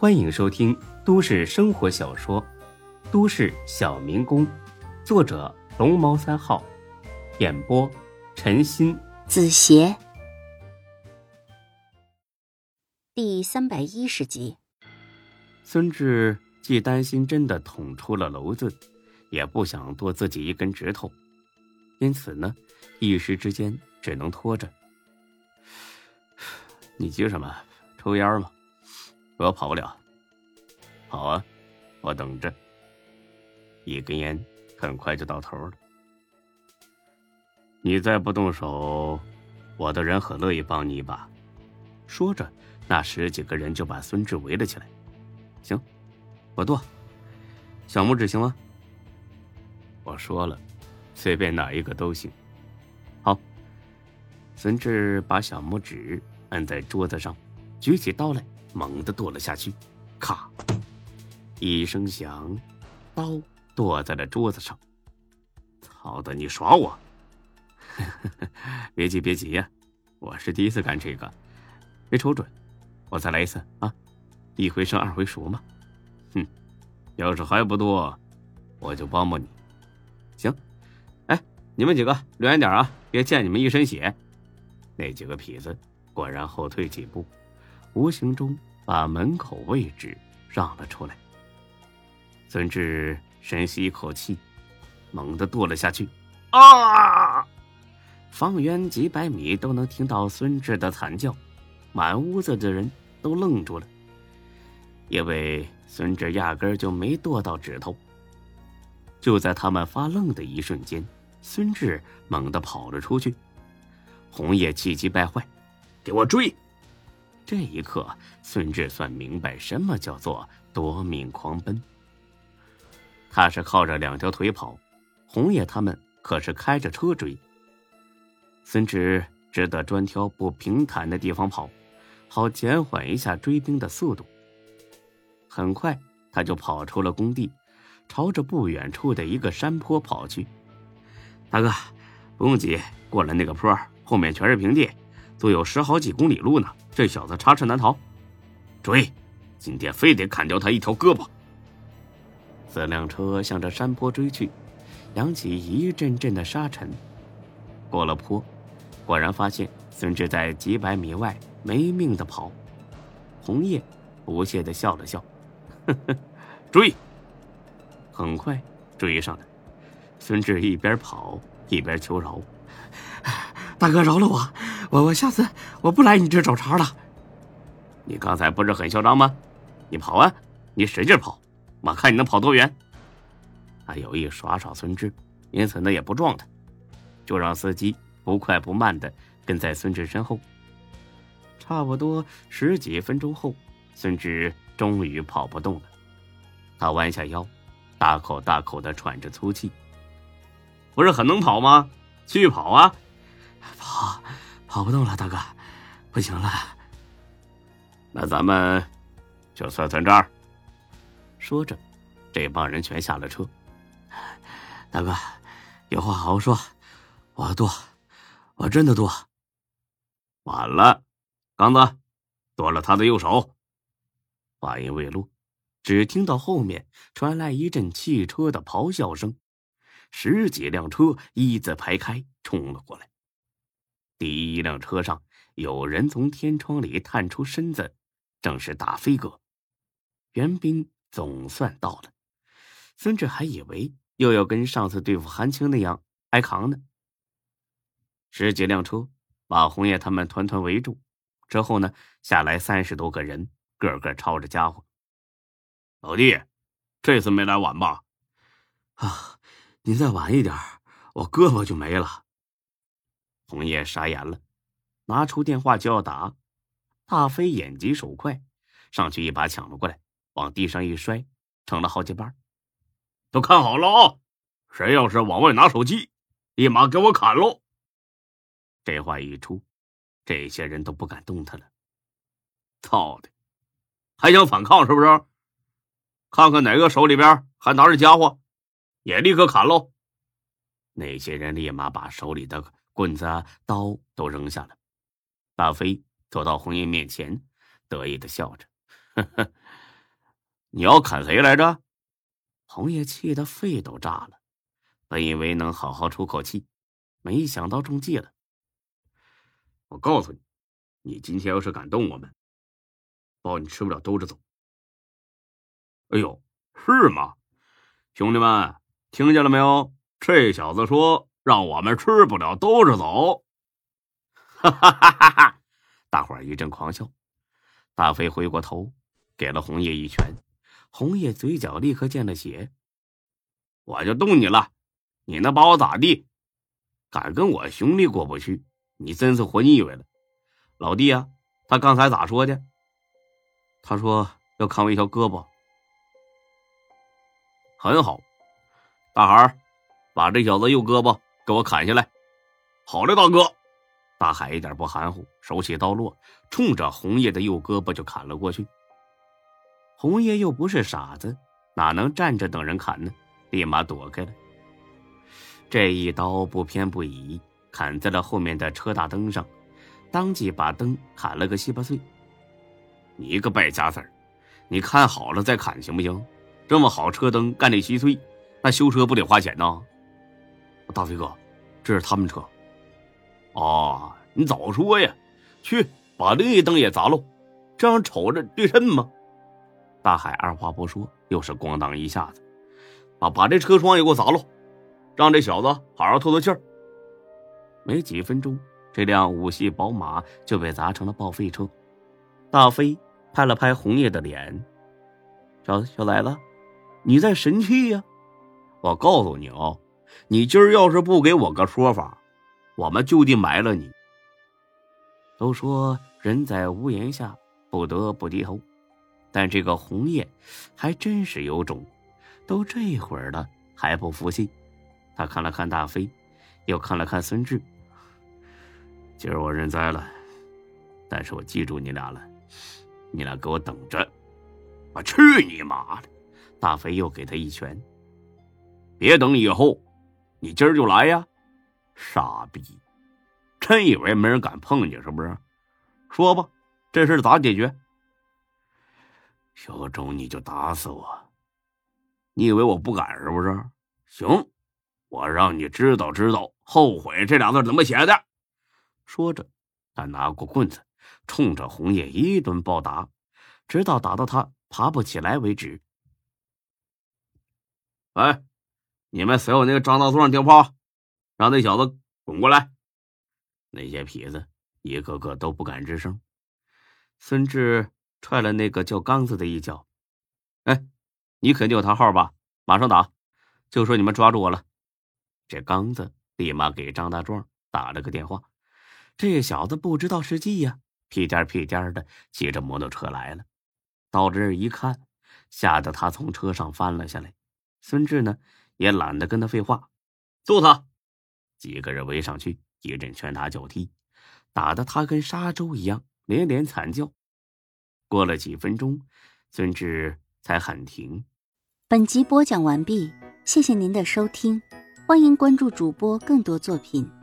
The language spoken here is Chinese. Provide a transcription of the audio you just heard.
欢迎收听都市生活小说《都市小民工》，作者龙猫三号，演播陈鑫、子邪，第三百一十集。孙志既担心真的捅出了篓子，也不想剁自己一根指头，因此呢，一时之间只能拖着。你急什么？抽烟吗？我又跑不了。好啊，我等着。一根烟很快就到头了。你再不动手，我的人很乐意帮你一把。说着，那十几个人就把孙志围了起来。行，我剁。小拇指行吗？我说了，随便哪一个都行。好。孙志把小拇指按在桌子上。举起刀来，猛地剁了下去，咔！一声响，刀剁在了桌子上。操的，你耍我！别急，别急呀，我是第一次干这个，没瞅准。我再来一次啊！一回生，二回熟嘛。哼，要是还不剁，我就帮帮你。行，哎，你们几个留远点啊，别溅你们一身血。那几个痞子果然后退几步。无形中把门口位置让了出来。孙志深吸一口气，猛地跺了下去。啊！方圆几百米都能听到孙志的惨叫，满屋子的人都愣住了，因为孙志压根就没剁到指头。就在他们发愣的一瞬间，孙志猛地跑了出去。红叶气急败坏：“给我追！”这一刻，孙志算明白什么叫做夺命狂奔。他是靠着两条腿跑，红叶他们可是开着车追。孙志只得专挑不平坦的地方跑，好减缓一下追兵的速度。很快，他就跑出了工地，朝着不远处的一个山坡跑去。大哥，不用急，过了那个坡，后面全是平地。都有十好几公里路呢，这小子插翅难逃。追，今天非得砍掉他一条胳膊。四辆车向着山坡追去，扬起一阵阵的沙尘。过了坡，果然发现孙志在几百米外没命的跑。红叶不屑的笑了笑，呵呵，追。很快追上了，孙志一边跑一边求饶。大哥，饶了我！我我下次我不来你这找茬了。你刚才不是很嚣张吗？你跑啊！你使劲跑，我看你能跑多远。他有意耍耍孙志，因此呢也不撞他，就让司机不快不慢的跟在孙志身后。差不多十几分钟后，孙志终于跑不动了。他弯下腰，大口大口的喘着粗气。不是很能跑吗？继续跑啊！跑，跑不动了，大哥，不行了。那咱们就算算这儿。说着，这帮人全下了车。大哥，有话好好说，我剁，我真的剁。晚了，刚子，剁了他的右手。话音未落，只听到后面传来一阵汽车的咆哮声，十几辆车一字排开冲了过来。第一辆车上有人从天窗里探出身子，正是大飞哥。援兵总算到了，孙志还以为又要跟上次对付韩青那样挨扛呢。十几辆车把红叶他们团团围住，之后呢，下来三十多个人，个个抄着家伙。老弟，这次没来晚吧？啊，您再晚一点，我胳膊就没了。红叶傻眼了，拿出电话就要打，大飞眼疾手快，上去一把抢了过来，往地上一摔，成了好几瓣。都看好了啊！谁要是往外拿手机，立马给我砍喽！这话一出，这些人都不敢动弹了。操的，还想反抗是不是？看看哪个手里边还拿着家伙，也立刻砍喽！那些人立马把手里的。棍子、刀都扔下了，大飞走到红叶面前，得意的笑着：“你要砍谁来着？红叶气得肺都炸了，本以为能好好出口气，没想到中计了。我告诉你，你今天要是敢动我们，包你吃不了兜着走。哎呦，是吗？兄弟们，听见了没有？这小子说让我们吃不了兜着走。哈哈哈哈哈！大伙一阵狂笑。大飞回过头，给了红叶一拳。红叶嘴角立刻见了血。我就动你了，你能把我咋地？敢跟我兄弟过不去？你真是活腻歪了，老弟啊！他刚才咋说的？他说要砍我一条胳膊。很好，大孩儿，把这小子右胳膊给我砍下来。好嘞，大哥。大海一点不含糊，手起刀落，冲着红叶的右胳膊就砍了过去。红叶又不是傻子，哪能站着等人砍呢？立马躲开了。这一刀不偏不倚，砍在了后面的车大灯上，当即把灯砍了个稀巴碎。你个败家子儿，你看好了再砍行不行？这么好车灯干得稀碎，那修车不得花钱呢？大飞哥，这是他们车。哦，你早说呀！去把另一灯也砸喽，这样瞅着对称吗？大海二话不说，又是咣当一下子，把把这车窗也给我砸喽，让这小子好好透透气儿。没几分钟，这辆五系宝马就被砸成了报废车。大飞拍了拍红叶的脸：“小小崽子，你在神气呀？我告诉你哦，你今儿要是不给我个说法。”我们就地埋了你。都说人在屋檐下，不得不低头，但这个红叶还真是有种。都这会儿了，还不服气。他看了看大飞，又看了看孙志。今儿我认栽了，但是我记住你俩了，你俩给我等着！我去你妈的！大飞又给他一拳。别等以后，你今儿就来呀！傻逼，真以为没人敢碰你是不是？说吧，这事咋解决？有种你就打死我！你以为我不敢是不是？行，我让你知道知道“后悔”这俩字怎么写的。说着，他拿过棍子，冲着红叶一顿暴打，直到打到他爬不起来为止。哎，你们谁有那个张大壮电话？让那小子滚过来！那些痞子一个个都不敢吱声。孙志踹了那个叫刚子的一脚：“哎，你肯定有他号吧？马上打，就说你们抓住我了。”这刚子立马给张大壮打了个电话。这小子不知道是计呀，屁颠屁颠的骑着摩托车来了。到这儿一看，吓得他从车上翻了下来。孙志呢，也懒得跟他废话，揍他！几个人围上去，一阵拳打脚踢，打得他跟沙洲一样，连连惨叫。过了几分钟，孙志才喊停。本集播讲完毕，谢谢您的收听，欢迎关注主播更多作品。